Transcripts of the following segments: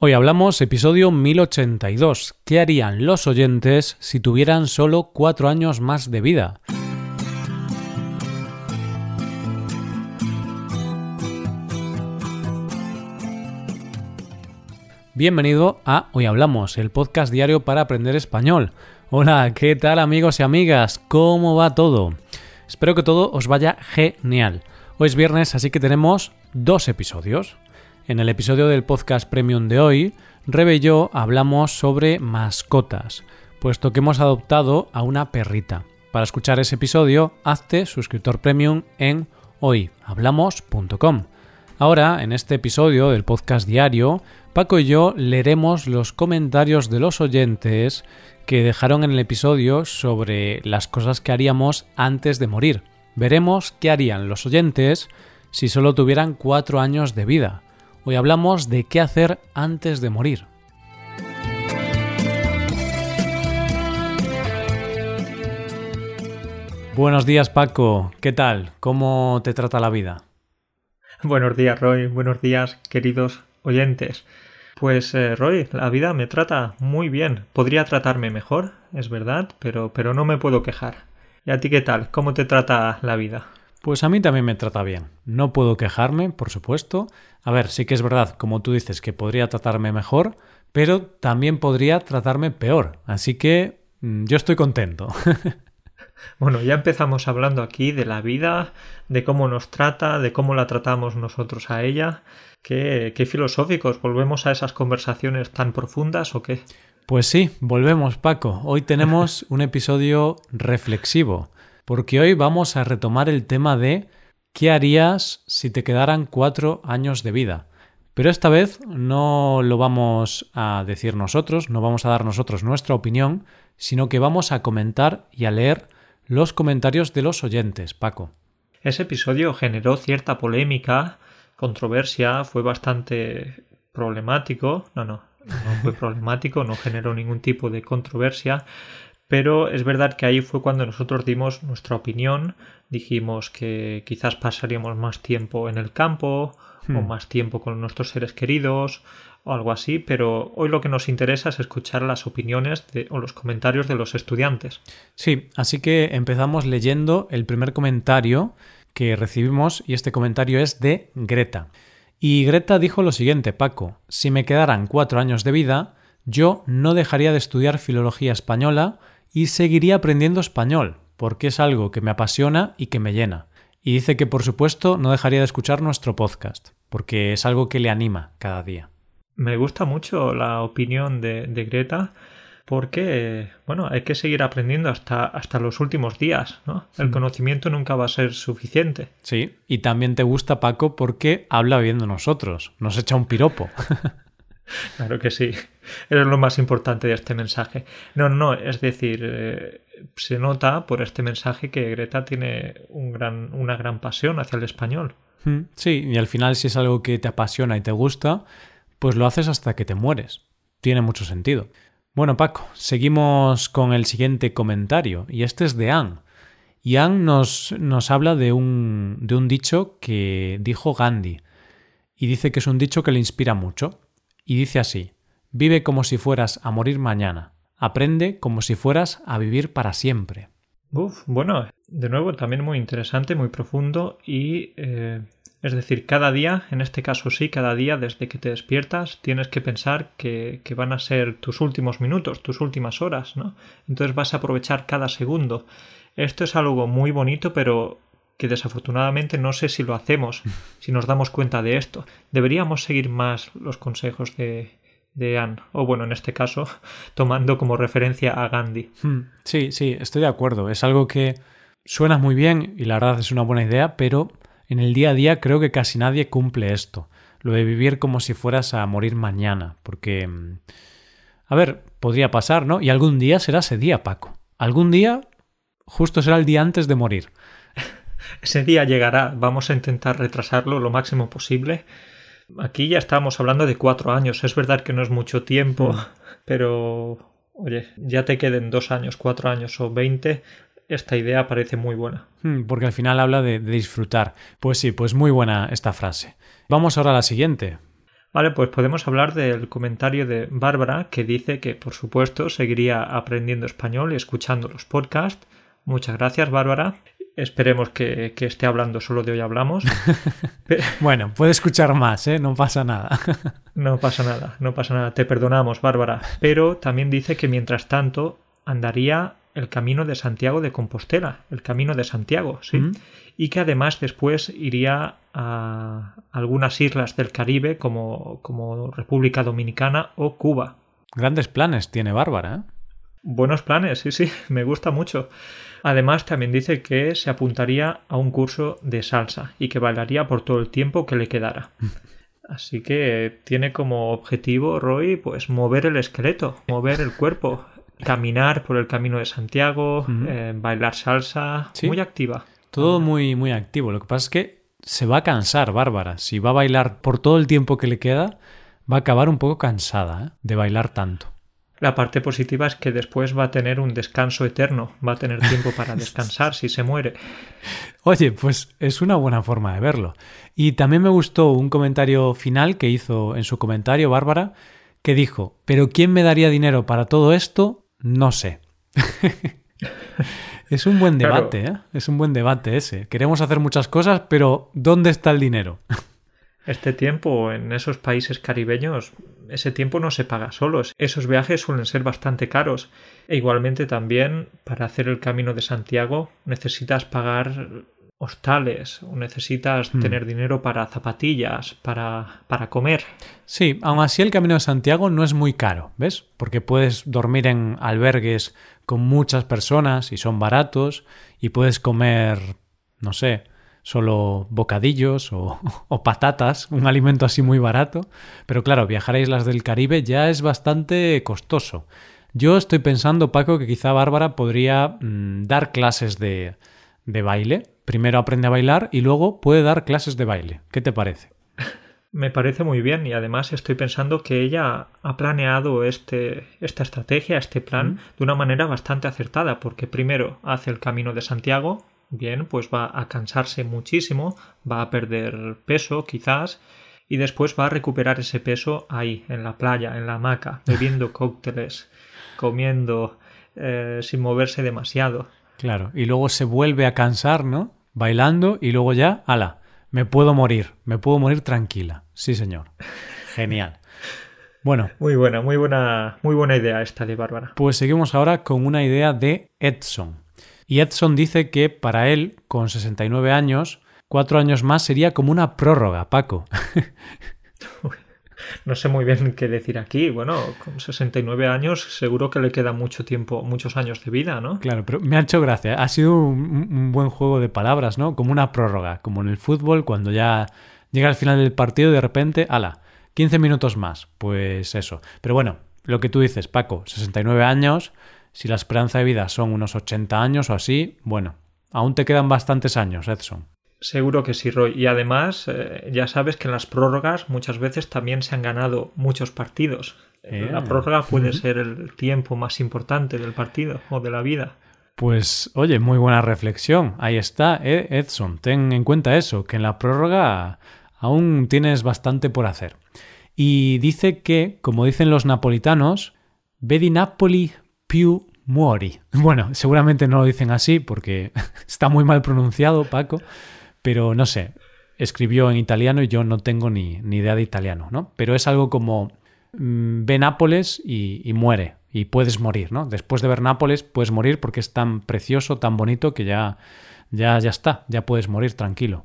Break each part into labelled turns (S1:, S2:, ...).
S1: Hoy hablamos episodio 1082. ¿Qué harían los oyentes si tuvieran solo cuatro años más de vida? Bienvenido a Hoy Hablamos, el podcast diario para aprender español. Hola, ¿qué tal amigos y amigas? ¿Cómo va todo? Espero que todo os vaya genial. Hoy es viernes, así que tenemos dos episodios. En el episodio del podcast premium de hoy, Rebe y yo hablamos sobre mascotas, puesto que hemos adoptado a una perrita. Para escuchar ese episodio, hazte suscriptor premium en hoyhablamos.com. Ahora, en este episodio del podcast diario, Paco y yo leeremos los comentarios de los oyentes que dejaron en el episodio sobre las cosas que haríamos antes de morir. Veremos qué harían los oyentes si solo tuvieran cuatro años de vida. Hoy hablamos de qué hacer antes de morir. Buenos días Paco, ¿qué tal? ¿Cómo te trata la vida?
S2: Buenos días Roy, buenos días queridos oyentes. Pues eh, Roy, la vida me trata muy bien. Podría tratarme mejor, es verdad, pero, pero no me puedo quejar. ¿Y a ti qué tal? ¿Cómo te trata la vida?
S1: Pues a mí también me trata bien. No puedo quejarme, por supuesto. A ver, sí que es verdad, como tú dices, que podría tratarme mejor, pero también podría tratarme peor. Así que mm, yo estoy contento.
S2: Bueno, ya empezamos hablando aquí de la vida, de cómo nos trata, de cómo la tratamos nosotros a ella. Qué, qué filosóficos, ¿volvemos a esas conversaciones tan profundas o qué?
S1: Pues sí, volvemos Paco. Hoy tenemos un episodio reflexivo porque hoy vamos a retomar el tema de ¿qué harías si te quedaran cuatro años de vida? Pero esta vez no lo vamos a decir nosotros, no vamos a dar nosotros nuestra opinión, sino que vamos a comentar y a leer los comentarios de los oyentes, Paco.
S2: Ese episodio generó cierta polémica, controversia, fue bastante problemático, no, no, no fue problemático, no generó ningún tipo de controversia, pero es verdad que ahí fue cuando nosotros dimos nuestra opinión, dijimos que quizás pasaríamos más tiempo en el campo o
S1: Hmm.
S2: más tiempo con nuestros seres queridos o algo así, pero hoy lo que nos interesa es escuchar las opiniones de- o los comentarios de los estudiantes.
S1: Sí, así que empezamos leyendo el primer comentario que recibimos y este comentario es de Greta. Y Greta dijo lo siguiente, Paco, si me quedaran cuatro años de vida, yo no dejaría de estudiar filología española y seguiría aprendiendo español, porque es algo que me apasiona y que me llena. Y dice que por supuesto no dejaría de escuchar nuestro podcast, porque es algo que le anima cada día.
S2: Me gusta mucho la opinión de, de Greta porque, bueno, hay que seguir aprendiendo hasta, hasta los últimos días, ¿no? El conocimiento nunca va a ser suficiente.
S1: Sí, y también te gusta Paco porque habla bien de nosotros, nos echa un piropo.
S2: Claro que sí. Eso es lo más importante de este mensaje. No, no, es decir, eh, se nota por este mensaje que Greta tiene una gran pasión hacia el español.
S1: Mm, Sí, y al final si es algo que te apasiona y te gusta, pues lo haces hasta que te mueres. Tiene mucho sentido. Bueno, Paco, seguimos con el siguiente comentario, y este es de Anne. Y Anne nos, nos habla de un, de un dicho que dijo Gandhi, y dice que es un dicho que le inspira mucho. Y dice así, vive como si fueras a morir mañana, aprende como si fueras a vivir para siempre.
S2: Uf, bueno, de nuevo también muy interesante, muy profundo y eh, es decir, cada día, en este caso sí, cada día desde que te despiertas tienes que pensar que, que van a ser tus últimos minutos, tus últimas horas, ¿no? Entonces vas a aprovechar cada segundo. Esto es algo muy bonito, pero que desafortunadamente no sé si lo hacemos, si nos damos cuenta de esto. Deberíamos seguir más los consejos de, de Anne, o bueno, en este caso, tomando como referencia a Gandhi.
S1: Hmm, Sí, sí, estoy de acuerdo. Es algo que suena muy bien y la verdad es una buena idea, pero en el día a día creo que casi nadie cumple esto. Lo de vivir como si fueras a morir mañana, porque... mm, A ver, podría pasar, ¿no? Y algún día será ese día, Paco. Algún día justo será el día antes de morir.
S2: Ese día llegará, vamos a intentar retrasarlo lo máximo posible. Aquí ya estábamos hablando de cuatro años, es verdad que no es mucho tiempo, pero oye, ya te queden dos años, cuatro años o veinte, esta idea parece muy buena.
S1: Hmm, Porque al final habla de, de disfrutar. Pues sí, pues muy buena esta frase. Vamos ahora a la siguiente.
S2: Vale, pues podemos hablar del comentario de Bárbara que dice que por supuesto seguiría aprendiendo español y escuchando los podcasts. Muchas gracias Bárbara. Esperemos que, esté hablando solo de hoy hablamos.
S1: bueno, puede escuchar más, ¿eh? No pasa nada.
S2: no pasa nada, no pasa nada. Te perdonamos, Bárbara. Pero también dice que mientras tanto andaría el camino de Santiago de Compostela, el camino de Santiago, ¿sí? Y que además después iría a algunas islas del Caribe como, como República Dominicana o Cuba.
S1: Grandes planes tiene Bárbara, ¿eh?
S2: Buenos planes, sí, sí, me gusta mucho. Además, también dice que se apuntaría a un curso de salsa y que bailaría por todo el tiempo que le quedara. Así que tiene como objetivo, Roy, pues mover el esqueleto, mover el cuerpo, caminar por el camino de Santiago, eh, bailar salsa, muy activa.
S1: Todo muy, muy activo. Lo que pasa es que se va a cansar, Bárbara. Si va a bailar por todo el tiempo que le queda, va a acabar un poco cansada ¿eh? de bailar tanto.
S2: La parte positiva es que después va a tener un descanso eterno, va a tener tiempo para descansar si se muere.
S1: Oye, pues es una buena forma de verlo. Y también me gustó un comentario final que hizo en su comentario Bárbara, que dijo, pero ¿quién me daría dinero para todo esto? No sé. es un buen debate, ¿eh? Es un buen debate ese. Queremos hacer muchas cosas, pero ¿dónde está el dinero?
S2: Este tiempo en esos países caribeños, ese tiempo no se paga solos. Esos viajes suelen ser bastante caros. E igualmente también para hacer el camino de Santiago necesitas pagar hostales o necesitas hmm. tener dinero para zapatillas, para, para comer.
S1: Sí, aún así el Camino de Santiago no es muy caro, ¿ves? Porque puedes dormir en albergues con muchas personas y son baratos y puedes comer, no sé, solo bocadillos o, patatas, un alimento así muy barato. Pero claro, viajar a islas del Caribe ya es bastante costoso. Yo estoy pensando, Paco, que quizá Bárbara podría mm, dar clases de, de baile. Primero aprende a bailar y luego puede dar clases de baile. ¿Qué te parece?
S2: Me parece muy bien y además estoy pensando que ella ha planeado este, esta estrategia, este plan, de una manera bastante acertada, porque primero hace el camino de Santiago, bien, pues va a cansarse muchísimo, va a perder peso quizás, y después va a recuperar ese peso ahí, en la playa, en la hamaca, bebiendo cócteles, comiendo, eh, sin moverse demasiado.
S1: Claro, y luego se vuelve a cansar, ¿no? Bailando y luego ya, ala, me puedo morir, me puedo morir tranquila. Sí, señor. Genial. Bueno.
S2: Muy buena, muy buena, muy buena idea esta de Bárbara.
S1: Pues seguimos ahora con una idea de Edson. Y Edson dice que para él, con 69 años, cuatro años más sería como una prórroga, Paco.
S2: no sé muy bien qué decir aquí. Bueno, con 69 años seguro que le queda mucho tiempo, muchos años de vida, ¿no?
S1: Claro, pero me ha hecho gracia. Ha sido un, buen juego de palabras, ¿no? Como una prórroga, como en el fútbol, cuando ya llega al final del partido y de repente, ala, 15 minutos más. Pues eso. Pero bueno, lo que tú dices, Paco, 69 años si la esperanza de vida son unos 80 años o así, bueno, aún te quedan bastantes años, Edson.
S2: Seguro que sí, Roy. Y además, eh, ya sabes que en las prórrogas muchas veces también se han ganado muchos partidos. Eh, la prórroga puede ser el tiempo más importante del partido o de la vida.
S1: Pues oye, muy buena reflexión. Ahí está, eh, Edson. Ten en cuenta eso, que en la prórroga aún tienes bastante por hacer. Y dice que, como dicen los napolitanos, vedi Napoli più muori. Bueno, seguramente no lo dicen así porque está muy mal pronunciado, Paco, pero no sé, escribió en italiano y yo no tengo ni, idea de italiano, ¿no? Pero es algo como mm, ve Nápoles y, muere, y puedes morir, ¿no? Después de ver Nápoles puedes morir porque es tan precioso, tan bonito que ya, ya, ya está, ya puedes morir tranquilo.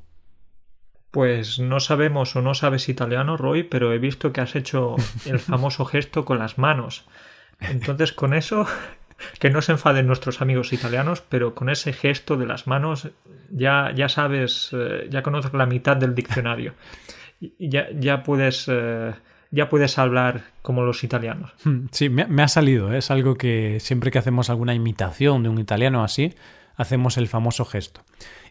S2: Pues no sabemos o no sabes italiano, Roy, pero he visto que has hecho el famoso gesto con las manos. Entonces, con eso que no se enfaden nuestros amigos italianos, pero con ese gesto de las manos ya, ya sabes, eh, ya conoces la mitad del diccionario. Ya, ya puedes... Eh, ya puedes hablar como los italianos.
S1: Hmm, sí, me, ha salido. ¿eh? Es algo que siempre que hacemos alguna imitación de un italiano así, hacemos el famoso gesto.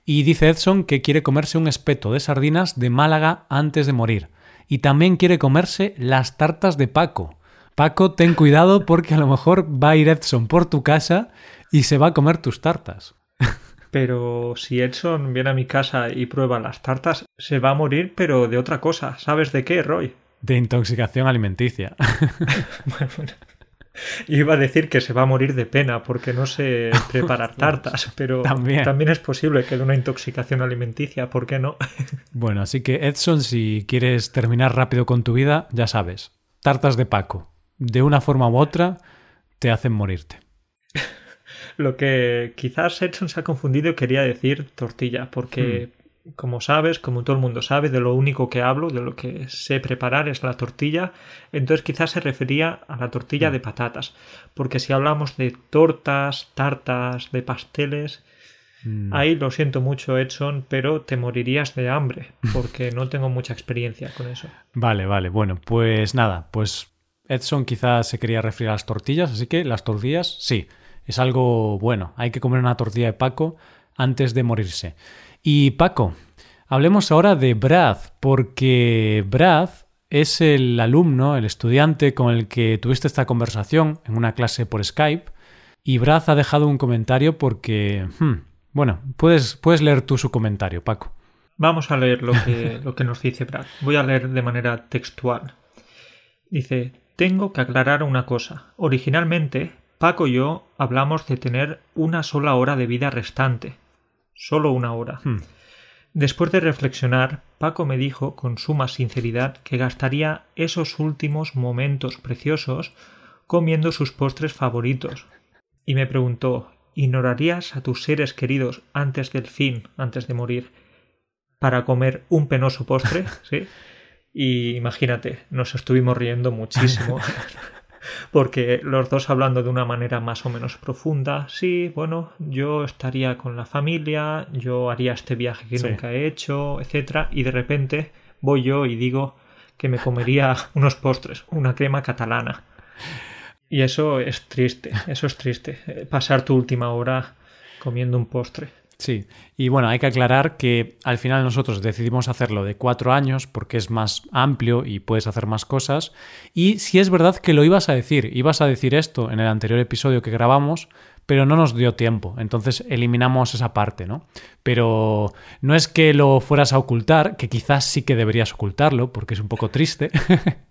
S1: Y dice Edson que quiere comerse un espeto de sardinas de Málaga antes de morir. Y también quiere comerse las tartas de Paco. Paco, ten cuidado porque a lo mejor va a ir Edson por tu casa y se va a comer tus tartas.
S2: Pero si Edson viene a mi casa y prueba las tartas, se va a morir, pero de otra cosa. ¿Sabes de qué, Roy?
S1: de intoxicación alimenticia.
S2: bueno, Iba a decir que se va a morir de pena porque no sé preparar tartas, pero también. también es posible que de una intoxicación alimenticia, ¿por qué no?
S1: bueno, así que Edson, si quieres terminar rápido con tu vida, ya sabes, tartas de Paco, de una forma u otra, te hacen morirte.
S2: Lo que quizás Edson se ha confundido y quería decir tortilla, porque hmm como sabes, como todo el mundo sabe, de lo único que hablo, de lo que sé preparar es la tortilla, entonces quizás se refería a la tortilla de patatas, porque si hablamos de tortas, tartas, de pasteles, mm. ahí lo siento mucho Edson, pero te morirías de hambre, porque no tengo mucha experiencia con eso.
S1: Vale, vale, bueno, pues nada, pues Edson quizás se quería referir a las tortillas, así que las tortillas, sí, es algo bueno, hay que comer una tortilla de Paco antes de morirse. Y Paco, hablemos ahora de Brad, porque Brad es el alumno, el estudiante con el que tuviste esta conversación en una clase por Skype. Y Brad ha dejado un comentario porque... Hmm, bueno, puedes, puedes leer tú su comentario, Paco.
S2: Vamos a leer lo que, lo que nos dice Brad. Voy a leer de manera textual. Dice, tengo que aclarar una cosa. Originalmente, Paco y yo hablamos de tener una sola hora de vida restante, solo una hora. Hmm. Después de reflexionar, Paco me dijo con suma sinceridad que gastaría esos últimos momentos preciosos comiendo sus postres favoritos. Y me preguntó ¿Ignorarías a tus seres queridos antes del fin, antes de morir, para comer un penoso postre? ¿Sí? Y imagínate, nos estuvimos riendo muchísimo. porque los dos hablando de una manera más o menos profunda, sí, bueno, yo estaría con la familia, yo haría este viaje que nunca he hecho, etcétera, y de repente voy yo y digo que me comería unos postres, una crema catalana. Y eso es triste, eso es triste, eh, pasar tu última hora comiendo un postre.
S1: Sí, y bueno, hay que aclarar que al final nosotros decidimos hacerlo de cuatro años porque es más amplio y puedes hacer más cosas. Y si es verdad que lo ibas a decir, ibas a decir esto en el anterior episodio que grabamos, pero no nos dio tiempo, entonces eliminamos esa parte, ¿no? Pero no es que lo fueras a ocultar, que quizás sí que deberías ocultarlo porque es un poco triste.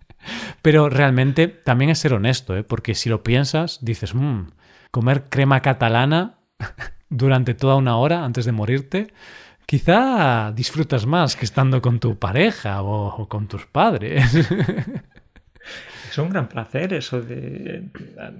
S1: pero realmente también es ser honesto, ¿eh? porque si lo piensas, dices, mmm, comer crema catalana durante toda una hora antes de morirte, quizá disfrutas más que estando con tu pareja o, con tus padres.
S2: Es un gran placer eso de...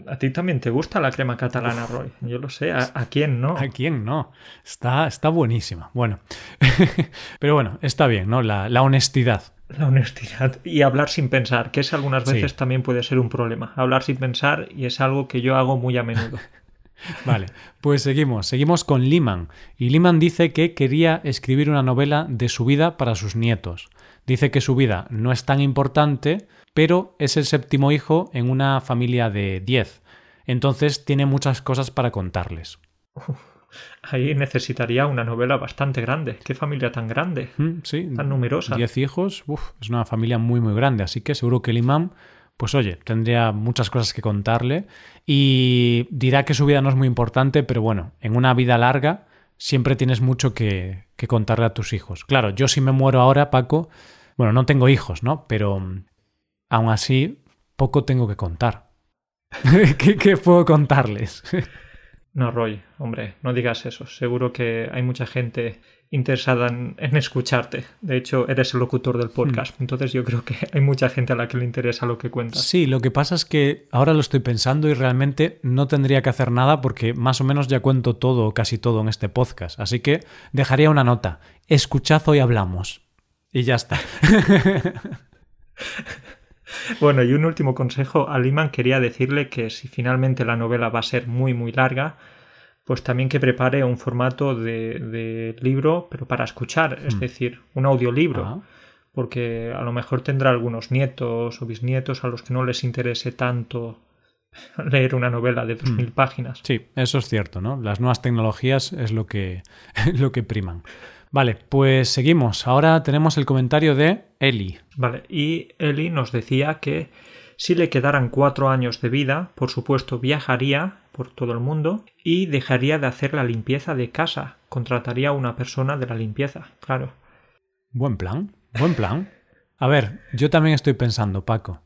S2: A, ti también te gusta la crema catalana, Roy. Yo lo sé. ¿A, quién no?
S1: ¿A quién no? Está, está buenísima. Bueno. Pero bueno, está bien, ¿no? La, honestidad.
S2: La honestidad. Y hablar sin pensar, que es algunas veces también puede ser un problema. Hablar sin pensar y es algo que yo hago muy a menudo.
S1: Vale, pues seguimos. Seguimos con Liman. Y Liman dice que quería escribir una novela de su vida para sus nietos. Dice que su vida no es tan importante, pero es el séptimo hijo en una familia de diez. Entonces tiene muchas cosas para contarles.
S2: ahí necesitaría una novela bastante grande. ¿Qué familia tan grande?
S1: Mm, sí.
S2: Tan numerosa.
S1: Diez hijos, es una familia muy, muy grande. Así que seguro que el pues oye, tendría muchas cosas que contarle y dirá que su vida no es muy importante, pero bueno, en una vida larga siempre tienes mucho que, contarle a tus hijos. Claro, yo si me muero ahora, Paco, bueno, no tengo hijos, ¿no? Pero mm, aún así, poco tengo que contar. ¿Qué, puedo contarles?
S2: no, Roy, hombre, no digas eso. Seguro que hay mucha gente interesada en, escucharte. De hecho, eres el locutor del podcast. Hmm. Entonces yo creo que hay mucha gente a la que le interesa lo que cuentas.
S1: Sí, lo que pasa es que ahora lo estoy pensando y realmente no tendría que hacer nada porque más o menos ya cuento todo o casi todo en este podcast. Así que dejaría una nota. Escuchad hoy hablamos. Y ya está.
S2: bueno, y un último consejo. A Liman quería decirle que si finalmente la novela va a ser muy, muy larga, pues también que prepare un formato de, libro, pero para escuchar, es hmm. decir, un audiolibro. Ah. Porque a lo mejor tendrá algunos nietos o bisnietos a los que no les interese tanto leer una novela de 2.000 hmm. páginas.
S1: Sí, eso es cierto, ¿no? Las nuevas tecnologías es lo que, lo que priman. Vale, pues seguimos. Ahora tenemos el comentario de Eli.
S2: Vale, y Eli nos decía que si le quedaran cuatro años de vida, por supuesto viajaría por todo el mundo y dejaría de hacer la limpieza de casa. Contrataría a una persona de la limpieza, claro.
S1: Buen plan, buen plan. A ver, yo también estoy pensando, Paco.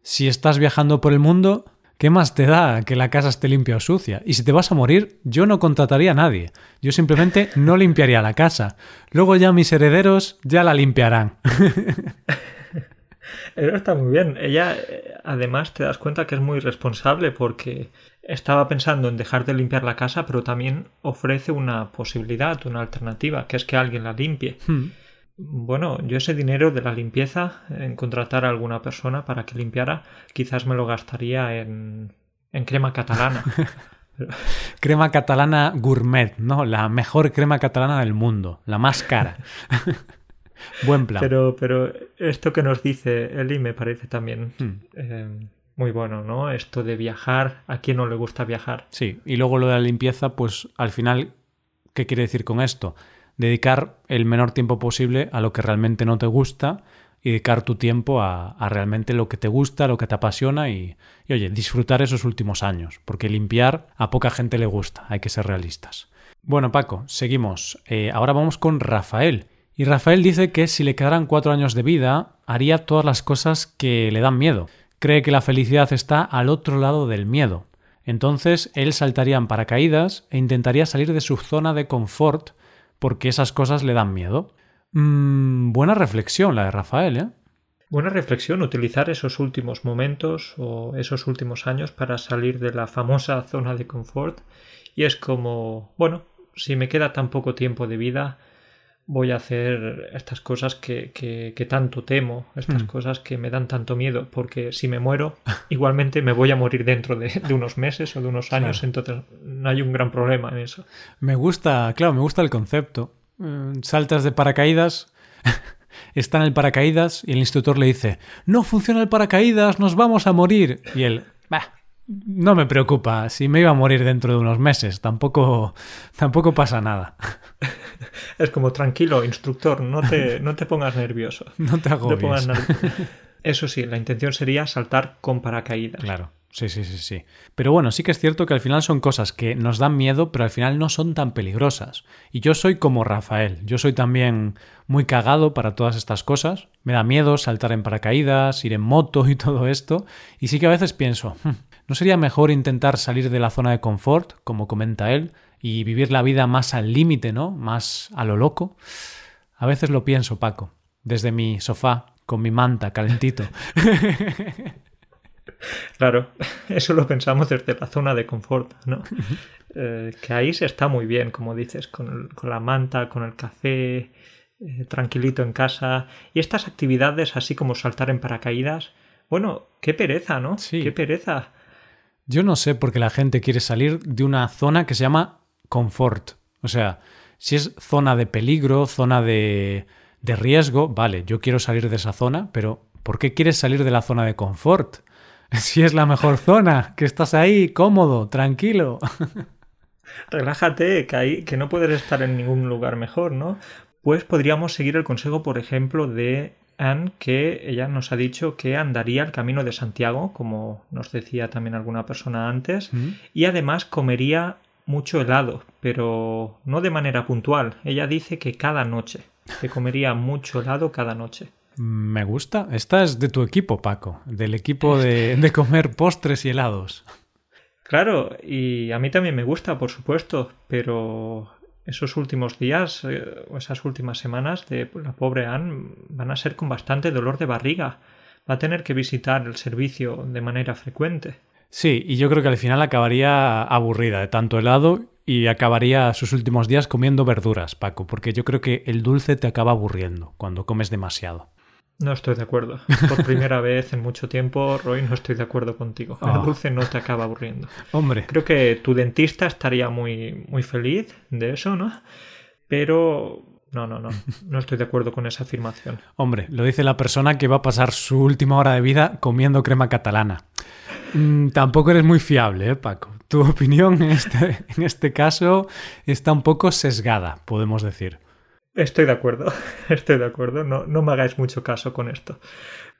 S1: Si estás viajando por el mundo, ¿qué más te da que la casa esté limpia o sucia? Y si te vas a morir, yo no contrataría a nadie. Yo simplemente no limpiaría la casa. Luego ya mis herederos ya la limpiarán.
S2: Eso está muy bien. Ella, eh, además, te das cuenta que es muy responsable porque estaba pensando en dejar de limpiar la casa, pero también ofrece una posibilidad, una alternativa, que es que alguien la limpie.
S1: Hmm.
S2: Bueno, yo ese dinero de la limpieza, en contratar a alguna persona para que limpiara, quizás me lo gastaría en, en crema catalana.
S1: crema catalana gourmet, ¿no? La mejor crema catalana del mundo, la más cara. Buen plan.
S2: Pero, pero esto que nos dice Eli me parece también
S1: Hmm.
S2: eh, muy bueno, ¿no? Esto de viajar, ¿a quién no le gusta viajar?
S1: Sí, y luego lo de la limpieza, pues al final, ¿qué quiere decir con esto? Dedicar el menor tiempo posible a lo que realmente no te gusta y dedicar tu tiempo a, a realmente lo que te gusta, lo que te apasiona y, y, oye, disfrutar esos últimos años, porque limpiar a poca gente le gusta, hay que ser realistas. Bueno, Paco, seguimos. Eh, ahora vamos con Rafael. Y Rafael dice que si le quedaran cuatro años de vida, haría todas las cosas que le dan miedo. Cree que la felicidad está al otro lado del miedo. Entonces él saltaría en paracaídas e intentaría salir de su zona de confort porque esas cosas le dan miedo. Mm, buena reflexión la de Rafael, ¿eh?
S2: Buena reflexión, utilizar esos últimos momentos o esos últimos años para salir de la famosa zona de confort. Y es como, bueno, si me queda tan poco tiempo de vida, voy a hacer estas cosas que, que, que tanto temo, estas
S1: Hmm.
S2: cosas que me dan tanto miedo, porque si me muero, igualmente me voy a morir dentro de, de unos meses o de unos años,
S1: Claro.
S2: entonces no hay un gran problema en eso.
S1: Me gusta, claro, me gusta el concepto. Eh, Saltas de paracaídas, está en el paracaídas y el instructor le dice, no funciona el paracaídas, nos vamos a morir. Y él, bah, no me preocupa, si me iba a morir dentro de unos meses, tampoco, tampoco pasa nada.
S2: Es como, tranquilo, instructor, no te, no te pongas nervioso.
S1: No te
S2: No te
S1: agobies.
S2: pongas nervioso. Eso sí, la intención sería saltar con paracaídas.
S1: Claro, sí, sí, sí, sí. Pero bueno, sí que es cierto que al final son cosas que nos dan miedo, pero al final no son tan peligrosas. Y yo soy como Rafael, yo soy también muy cagado para todas estas cosas. Me da miedo saltar en paracaídas, ir en moto y todo esto. Y sí que a veces pienso, "Hmm, ¿no sería mejor intentar salir de la zona de confort, como comenta él, y vivir la vida más al límite, ¿no? Más a lo loco? A veces lo pienso, Paco, desde mi sofá, con mi manta calentito.
S2: Claro, eso lo pensamos desde la zona de confort, ¿no? Eh, que ahí se está muy bien, como dices, con, el- con la manta, con el café, eh, tranquilito en casa. Y estas actividades, así como saltar en paracaídas, bueno, qué pereza, ¿no?
S1: Sí.
S2: Qué pereza.
S1: Yo no sé por qué la gente quiere salir de una zona que se llama confort. O sea, si es zona de peligro, zona de, de riesgo, vale, yo quiero salir de esa zona, pero ¿por qué quieres salir de la zona de confort? Si es la mejor zona, que estás ahí cómodo, tranquilo.
S2: Relájate, que, ahí, que no puedes estar en ningún lugar mejor, ¿no? Pues podríamos seguir el consejo, por ejemplo, de Anne, que ella nos ha dicho que andaría el camino de Santiago, como nos decía también alguna persona antes, y además comería mucho helado, pero no de manera puntual. Ella dice que cada noche, que comería mucho helado cada noche.
S1: Me gusta. Esta es de tu equipo, Paco, del equipo de, de comer postres y helados.
S2: Claro, y a mí también me gusta, por supuesto, pero esos últimos días eh, o esas últimas semanas de la pobre Anne van a ser con bastante dolor de barriga. Va a tener que visitar el servicio de manera frecuente.
S1: Sí, y yo creo que al final acabaría aburrida de tanto helado y acabaría sus últimos días comiendo verduras, Paco, porque yo creo que el dulce te acaba aburriendo cuando comes demasiado.
S2: No estoy de acuerdo. Por primera vez en mucho tiempo, Roy, no estoy de acuerdo contigo.
S1: Oh.
S2: El dulce no te acaba aburriendo.
S1: Hombre,
S2: Creo que tu dentista estaría muy, muy feliz de eso, ¿no? Pero no, no, no. No estoy de acuerdo con esa afirmación.
S1: hombre, lo dice la persona que va a pasar su última hora de vida comiendo crema catalana. Mm, tampoco eres muy fiable, ¿eh, Paco? Tu opinión en este, en este caso está un poco sesgada, podemos decir.
S2: Estoy de acuerdo, estoy de acuerdo. No, no me hagáis mucho caso con esto.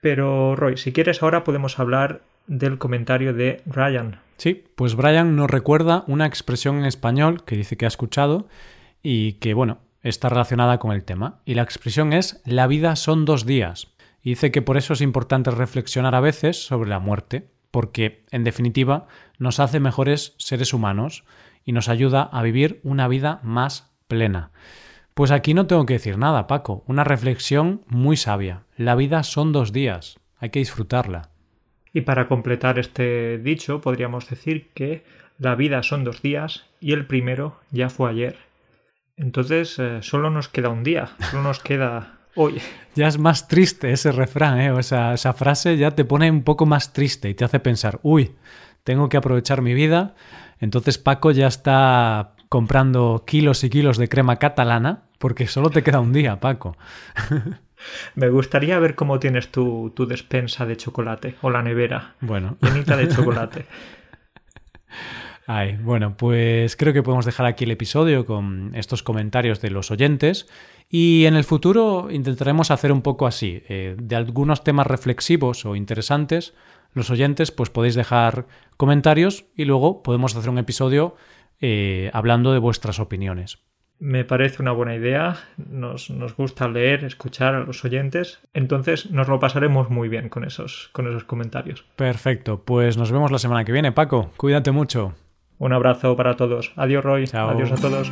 S2: Pero, Roy, si quieres ahora podemos hablar del comentario de Ryan.
S1: Sí, pues Brian nos recuerda una expresión en español que dice que ha escuchado y que, bueno, está relacionada con el tema. Y la expresión es la vida son dos días. Y dice que por eso es importante reflexionar a veces sobre la muerte, porque, en definitiva, nos hace mejores seres humanos y nos ayuda a vivir una vida más plena. Pues aquí no tengo que decir nada, Paco. Una reflexión muy sabia. La vida son dos días. Hay que disfrutarla.
S2: Y para completar este dicho, podríamos decir que la vida son dos días y el primero ya fue ayer. Entonces eh, solo nos queda un día, solo nos queda hoy.
S1: Ya es más triste ese refrán, ¿eh? O sea, esa frase ya te pone un poco más triste y te hace pensar, uy, tengo que aprovechar mi vida. Entonces Paco ya está comprando kilos y kilos de crema catalana porque solo te queda un día, Paco.
S2: Me gustaría ver cómo tienes tu, tu despensa de chocolate o la nevera.
S1: Bueno.
S2: Llenita de chocolate.
S1: Ay, bueno, pues creo que podemos dejar aquí el episodio con estos comentarios de los oyentes y en el futuro intentaremos hacer un poco así, eh, de algunos temas reflexivos o interesantes, los oyentes pues podéis dejar comentarios y luego podemos hacer un episodio eh, hablando de vuestras opiniones.
S2: Me parece una buena idea, nos, nos, gusta leer, escuchar a los oyentes, entonces nos lo pasaremos muy bien con esos, con esos comentarios.
S1: Perfecto, pues nos vemos la semana que viene, Paco, cuídate mucho.
S2: Un abrazo para todos. Adiós, Roy.
S1: Chao.
S2: Adiós a todos.